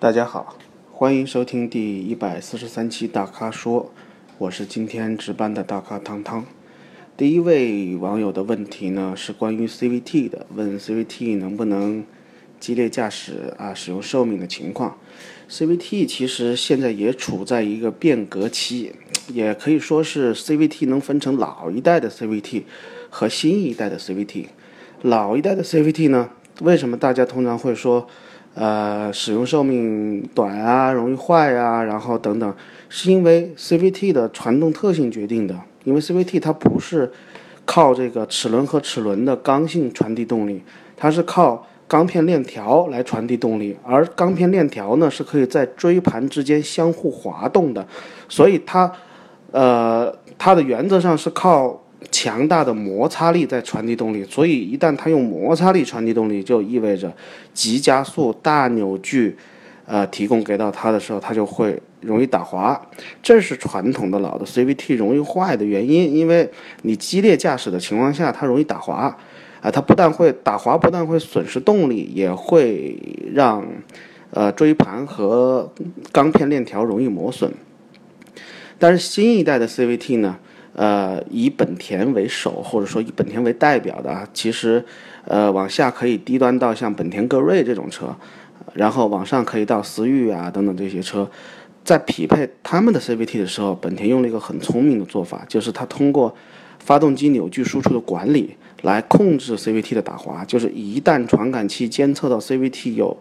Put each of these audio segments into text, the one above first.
大家好，欢迎收听第一百四十三期大咖说，我是今天值班的大咖汤汤。第一位网友的问题呢是关于 CVT 的，问 CVT 能不能激烈驾驶啊，使用寿命的情况。CVT 其实现在也处在一个变革期，也可以说是 CVT 能分成老一代的 CVT 和新一代的 CVT。老一代的 CVT 呢，为什么大家通常会说？呃，使用寿命短啊，容易坏啊，然后等等，是因为 CVT 的传动特性决定的。因为 CVT 它不是靠这个齿轮和齿轮的刚性传递动力，它是靠钢片链条来传递动力，而钢片链条呢是可以在锥盘之间相互滑动的，所以它，呃，它的原则上是靠。强大的摩擦力在传递动力，所以一旦它用摩擦力传递动力，就意味着急加速、大扭矩，呃，提供给到它的时候，它就会容易打滑。这是传统的老的 CVT 容易坏的原因，因为你激烈驾驶的情况下，它容易打滑，啊，它不但会打滑，不但会损失动力，也会让呃锥盘和钢片链条容易磨损。但是新一代的 CVT 呢？呃，以本田为首，或者说以本田为代表的，其实，呃，往下可以低端到像本田歌锐这种车，然后往上可以到思域啊等等这些车，在匹配他们的 CVT 的时候，本田用了一个很聪明的做法，就是它通过发动机扭矩输出的管理来控制 CVT 的打滑，就是一旦传感器监测到 CVT 有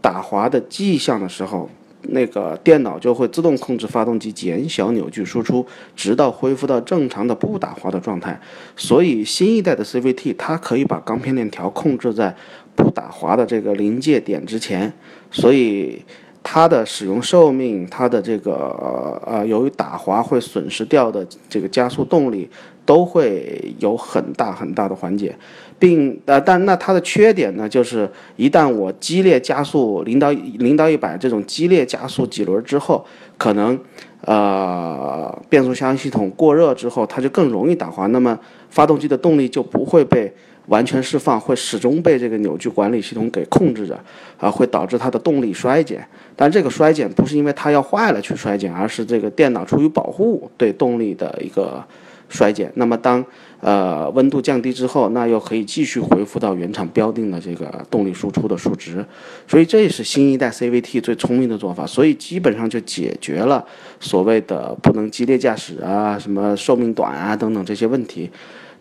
打滑的迹象的时候。那个电脑就会自动控制发动机减小扭矩输出，直到恢复到正常的不打滑的状态。所以新一代的 CVT 它可以把钢片链条控制在不打滑的这个临界点之前，所以它的使用寿命，它的这个呃由于打滑会损失掉的这个加速动力都会有很大很大的缓解。并呃，但那它的缺点呢，就是一旦我激烈加速零到零到一百这种激烈加速几轮之后，可能呃变速箱系统过热之后，它就更容易打滑，那么发动机的动力就不会被完全释放，会始终被这个扭矩管理系统给控制着，啊，会导致它的动力衰减。但这个衰减不是因为它要坏了去衰减，而是这个电脑出于保护对动力的一个。衰减，那么当呃温度降低之后，那又可以继续恢复到原厂标定的这个动力输出的数值，所以这也是新一代 CVT 最聪明的做法，所以基本上就解决了所谓的不能激烈驾驶啊、什么寿命短啊等等这些问题。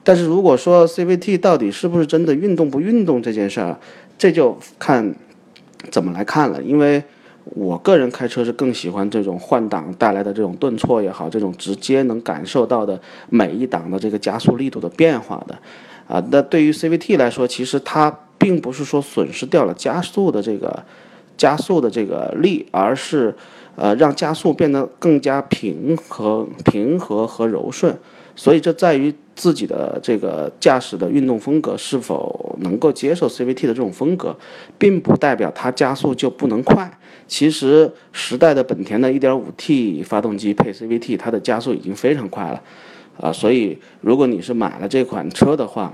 但是如果说 CVT 到底是不是真的运动不运动这件事儿，这就看怎么来看了，因为。我个人开车是更喜欢这种换挡带来的这种顿挫也好，这种直接能感受到的每一档的这个加速力度的变化的，啊，那对于 CVT 来说，其实它并不是说损失掉了加速的这个加速的这个力，而是呃让加速变得更加平和、平和和柔顺。所以这在于自己的这个驾驶的运动风格是否能够接受 CVT 的这种风格，并不代表它加速就不能快。其实时代的本田的 1.5T 发动机配 CVT，它的加速已经非常快了，啊，所以如果你是买了这款车的话，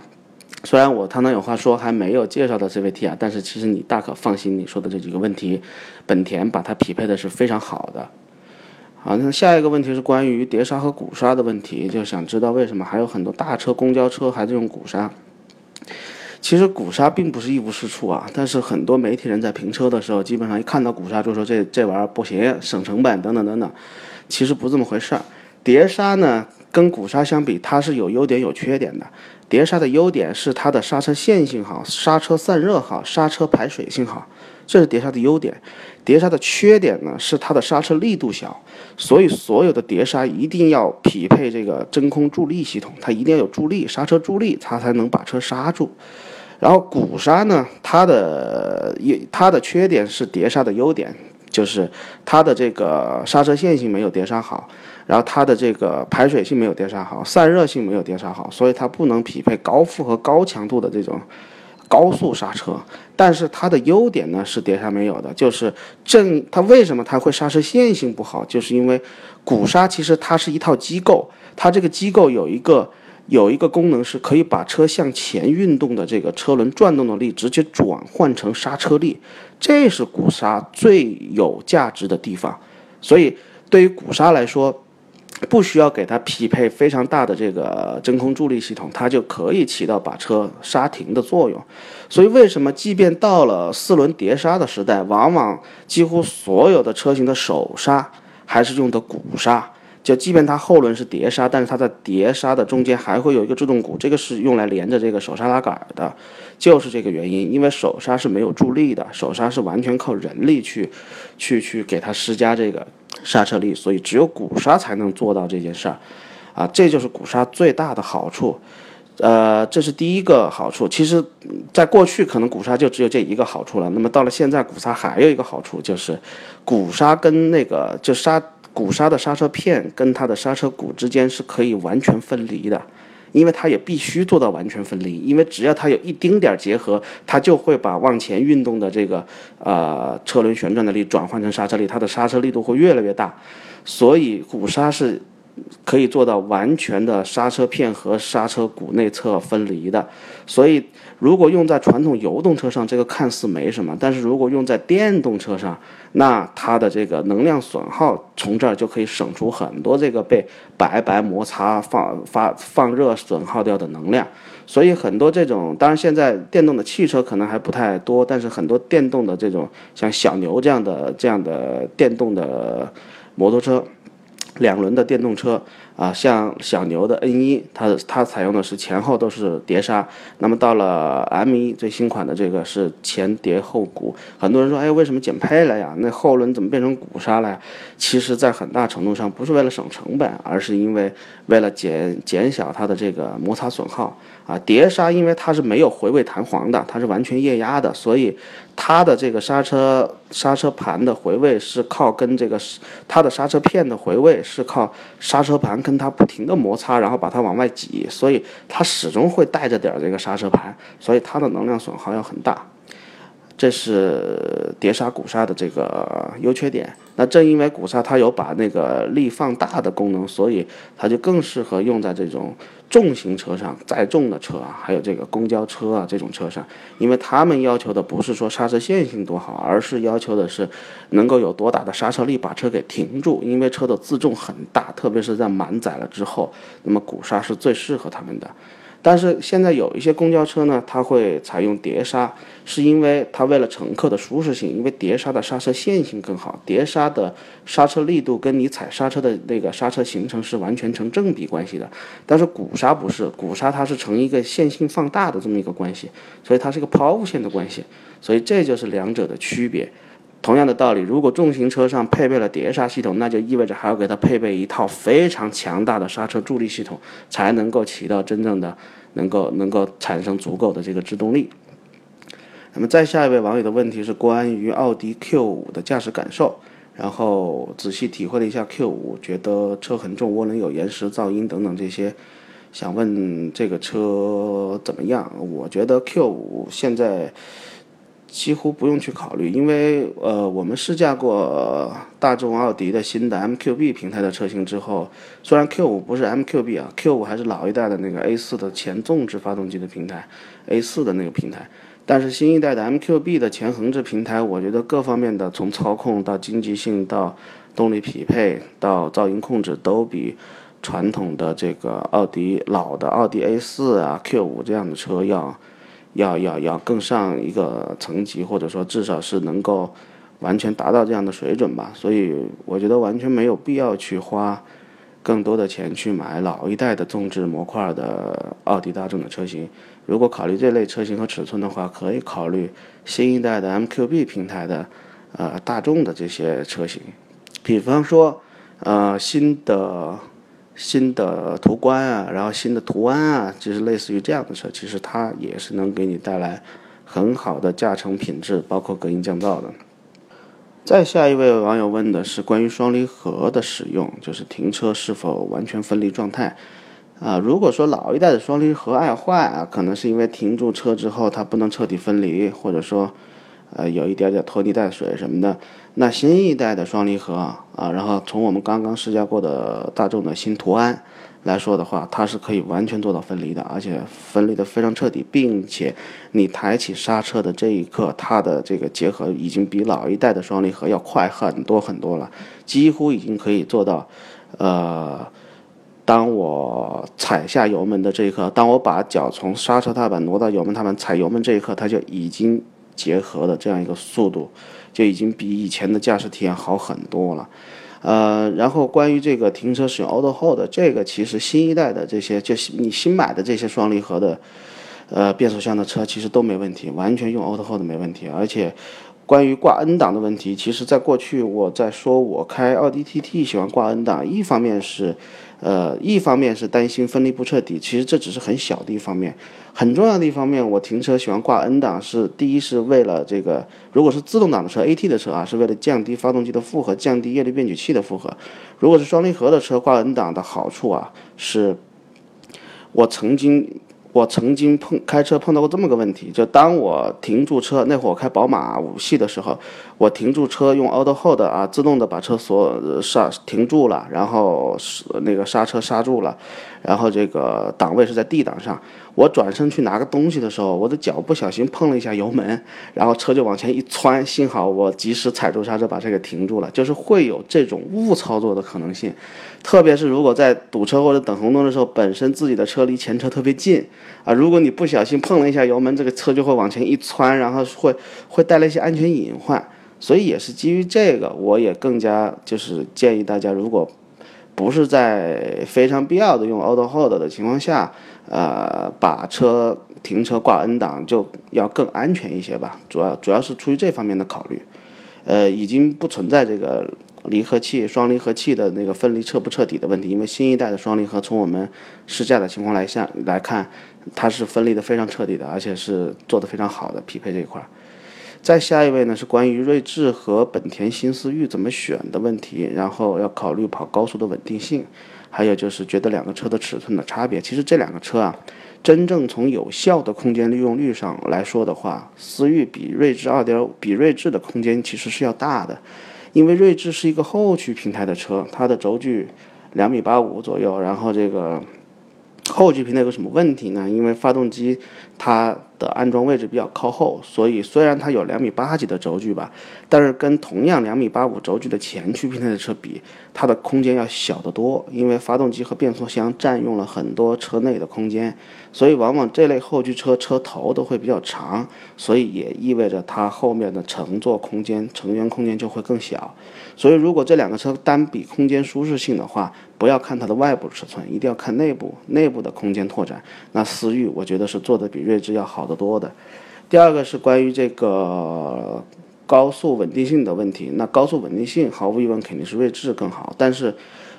虽然我堂堂有话说还没有介绍到 CVT 啊，但是其实你大可放心，你说的这几个问题，本田把它匹配的是非常好的。好，那下一个问题是关于碟刹和鼓刹的问题，就想知道为什么还有很多大车、公交车还在用鼓刹。其实鼓刹并不是一无是处啊，但是很多媒体人在评车的时候，基本上一看到鼓刹就说这这玩意儿不行，省成本等等等等。其实不这么回事儿。碟刹呢，跟鼓刹相比，它是有优点有缺点的。碟刹的优点是它的刹车线性好，刹车散热好，刹车排水性好，这是碟刹的优点。碟刹的缺点呢是它的刹车力度小，所以所有的碟刹一定要匹配这个真空助力系统，它一定要有助力，刹车助力，它才能把车刹住。然后鼓刹呢，它的一它的缺点是碟刹的优点，就是它的这个刹车线性没有碟刹好，然后它的这个排水性没有碟刹好，散热性没有碟刹好，所以它不能匹配高负荷高强度的这种。高速刹车，但是它的优点呢是碟刹没有的，就是正它为什么它会刹车线性不好，就是因为鼓刹其实它是一套机构，它这个机构有一个有一个功能是可以把车向前运动的这个车轮转动的力直接转换成刹车力，这是鼓刹最有价值的地方。所以对于鼓刹来说，不需要给它匹配非常大的这个真空助力系统，它就可以起到把车刹停的作用。所以为什么即便到了四轮碟刹的时代，往往几乎所有的车型的手刹还是用的鼓刹？就即便它后轮是碟刹，但是它在碟刹的中间还会有一个制动鼓，这个是用来连着这个手刹拉杆的，就是这个原因。因为手刹是没有助力的，手刹是完全靠人力去，去去给它施加这个刹车力，所以只有鼓刹才能做到这件事儿，啊，这就是鼓刹最大的好处。呃，这是第一个好处。其实，在过去可能鼓刹就只有这一个好处了。那么到了现在，鼓刹还有一个好处就是，鼓刹跟那个就刹。鼓刹的刹车片跟它的刹车鼓之间是可以完全分离的，因为它也必须做到完全分离，因为只要它有一丁点儿结合，它就会把往前运动的这个呃车轮旋转的力转换成刹车力，它的刹车力度会越来越大，所以鼓刹是。可以做到完全的刹车片和刹车鼓内侧分离的，所以如果用在传统油动车上，这个看似没什么；但是如果用在电动车上，那它的这个能量损耗从这儿就可以省出很多这个被白白摩擦、放发放热损耗掉的能量。所以很多这种，当然现在电动的汽车可能还不太多，但是很多电动的这种像小牛这样的这样的电动的摩托车。两轮的电动车啊，像小牛的 N 一，它它采用的是前后都是碟刹。那么到了 M 一最新款的这个是前碟后鼓。很多人说，哎，为什么减配了呀？那后轮怎么变成鼓刹了呀？其实，在很大程度上不是为了省成本，而是因为为了减减小它的这个摩擦损耗。啊，碟刹因为它是没有回位弹簧的，它是完全液压的，所以它的这个刹车刹车盘的回位是靠跟这个它的刹车片的回位是靠刹车盘跟它不停的摩擦，然后把它往外挤，所以它始终会带着点这个刹车盘，所以它的能量损耗要很大。这是碟刹鼓刹的这个优缺点。那正因为鼓刹它有把那个力放大的功能，所以它就更适合用在这种重型车上、载重的车啊，还有这个公交车啊这种车上。因为他们要求的不是说刹车线性多好，而是要求的是能够有多大的刹车力把车给停住。因为车的自重很大，特别是在满载了之后，那么鼓刹是最适合他们的。但是现在有一些公交车呢，它会采用碟刹，是因为它为了乘客的舒适性，因为碟刹的刹车线性更好，碟刹的刹车力度跟你踩刹车的那个刹车行程是完全成正比关系的。但是鼓刹不是，鼓刹它是成一个线性放大的这么一个关系，所以它是一个抛物线的关系，所以这就是两者的区别。同样的道理，如果重型车上配备了碟刹系统，那就意味着还要给它配备一套非常强大的刹车助力系统，才能够起到真正的。能够能够产生足够的这个制动力。那么再下一位网友的问题是关于奥迪 Q 五的驾驶感受，然后仔细体会了一下 Q 五，觉得车很重，涡轮有延时、噪音等等这些，想问这个车怎么样？我觉得 Q 五现在。几乎不用去考虑，因为呃，我们试驾过大众、奥迪的新的 MQB 平台的车型之后，虽然 Q 五不是 MQB 啊，Q 五还是老一代的那个 A 四的前纵置发动机的平台，A 四的那个平台，但是新一代的 MQB 的前横置平台，我觉得各方面的从操控到经济性到动力匹配到噪音控制，都比传统的这个奥迪老的奥迪 A 四啊、Q 五这样的车要。要要要更上一个层级，或者说至少是能够完全达到这样的水准吧。所以我觉得完全没有必要去花更多的钱去买老一代的纵置模块的奥迪、大众的车型。如果考虑这类车型和尺寸的话，可以考虑新一代的 MQB 平台的呃大众的这些车型，比方说呃新的。新的途观啊，然后新的途安啊，就是类似于这样的车，其实它也是能给你带来很好的驾乘品质，包括隔音降噪的。再下一位网友问的是关于双离合的使用，就是停车是否完全分离状态啊？如果说老一代的双离合爱坏啊，可能是因为停住车之后它不能彻底分离，或者说。呃，有一点点拖泥带水什么的。那新一代的双离合啊，然后从我们刚刚试驾过的大众的新途安来说的话，它是可以完全做到分离的，而且分离的非常彻底，并且你抬起刹车的这一刻，它的这个结合已经比老一代的双离合要快很多很多了，几乎已经可以做到，呃，当我踩下油门的这一刻，当我把脚从刹车踏板挪到油门踏板踩油门这一刻，它就已经结合的这样一个速度，就已经比以前的驾驶体验好很多了。呃，然后关于这个停车使用 Auto Hold 这个，其实新一代的这些，就是你新买的这些双离合的，呃，变速箱的车，其实都没问题，完全用 Auto Hold 没问题。而且，关于挂 N 档的问题，其实在过去我在说我开奥迪 TT 喜欢挂 N 档，一方面是。呃，一方面是担心分离不彻底，其实这只是很小的一方面，很重要的一方面，我停车喜欢挂 N 档，是第一是为了这个，如果是自动挡的车，AT 的车啊，是为了降低发动机的负荷，降低液力变矩器的负荷。如果是双离合的车，挂 N 档的好处啊，是，我曾经。我曾经碰开车碰到过这么个问题，就当我停住车那会儿，我开宝马五系的时候，我停住车用 Auto Hold 啊，自动的把车锁刹停住了，然后那个刹车刹住了，然后这个档位是在 D 档上。我转身去拿个东西的时候，我的脚不小心碰了一下油门，然后车就往前一窜，幸好我及时踩住刹车把这个停住了。就是会有这种误操作的可能性，特别是如果在堵车或者等红灯的时候，本身自己的车离前车特别近啊，如果你不小心碰了一下油门，这个车就会往前一窜，然后会会带来一些安全隐患。所以也是基于这个，我也更加就是建议大家，如果不是在非常必要的用 Auto Hold 的情况下，呃，把车停车挂 N 档就要更安全一些吧。主要主要是出于这方面的考虑，呃，已经不存在这个离合器双离合器的那个分离彻不彻底的问题，因为新一代的双离合从我们试驾的情况来下来看，它是分离的非常彻底的，而且是做的非常好的匹配这一块。再下一位呢是关于锐志和本田新思域怎么选的问题，然后要考虑跑高速的稳定性，还有就是觉得两个车的尺寸的差别。其实这两个车啊，真正从有效的空间利用率上来说的话，思域比锐志二点比锐志的空间其实是要大的，因为锐志是一个后驱平台的车，它的轴距两米八五左右，然后这个。后驱平台有什么问题呢？因为发动机它的安装位置比较靠后，所以虽然它有两米八几的轴距吧，但是跟同样两米八五轴距的前驱平台的车比，它的空间要小得多。因为发动机和变速箱占用了很多车内的空间，所以往往这类后驱车车头都会比较长，所以也意味着它后面的乘坐空间、乘员空间就会更小。所以如果这两个车单比空间舒适性的话，不要看它的外部尺寸，一定要看内部内部的空间拓展。那思域我觉得是做的比锐志要好得多的。第二个是关于这个高速稳定性的问题。那高速稳定性毫无疑问肯定是锐志更好，但是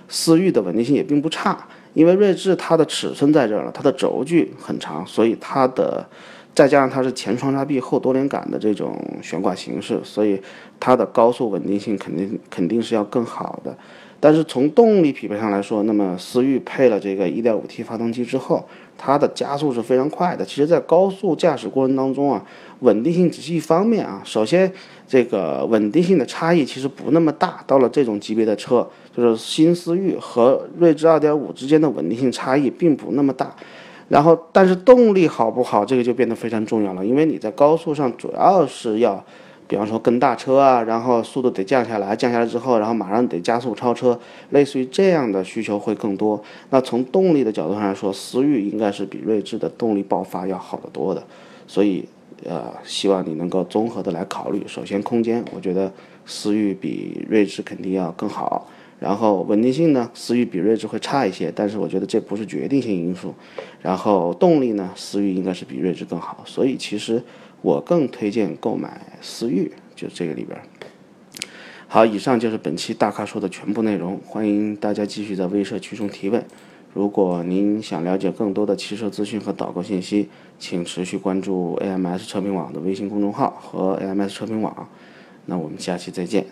思域的稳定性也并不差，因为锐志它的尺寸在这儿了，它的轴距很长，所以它的再加上它是前双叉臂后多连杆的这种悬挂形式，所以它的高速稳定性肯定肯定是要更好的。但是从动力匹配上来说，那么思域配了这个 1.5T 发动机之后，它的加速是非常快的。其实，在高速驾驶过程当中啊，稳定性只是一方面啊。首先，这个稳定性的差异其实不那么大。到了这种级别的车，就是新思域和锐志2.5之间的稳定性差异并不那么大。然后，但是动力好不好，这个就变得非常重要了，因为你在高速上主要是要。比方说跟大车啊，然后速度得降下来，降下来之后，然后马上得加速超车，类似于这样的需求会更多。那从动力的角度上来说，思域应该是比锐志的动力爆发要好得多的。所以，呃，希望你能够综合的来考虑。首先，空间，我觉得思域比锐志肯定要更好。然后稳定性呢，思域比锐志会差一些，但是我觉得这不是决定性因素。然后动力呢，思域应该是比锐志更好。所以其实。我更推荐购买思域，就这个里边。好，以上就是本期大咖说的全部内容，欢迎大家继续在微社区中提问。如果您想了解更多的汽车资讯和导购信息，请持续关注 AMS 车评网的微信公众号和 AMS 车评网。那我们下期再见。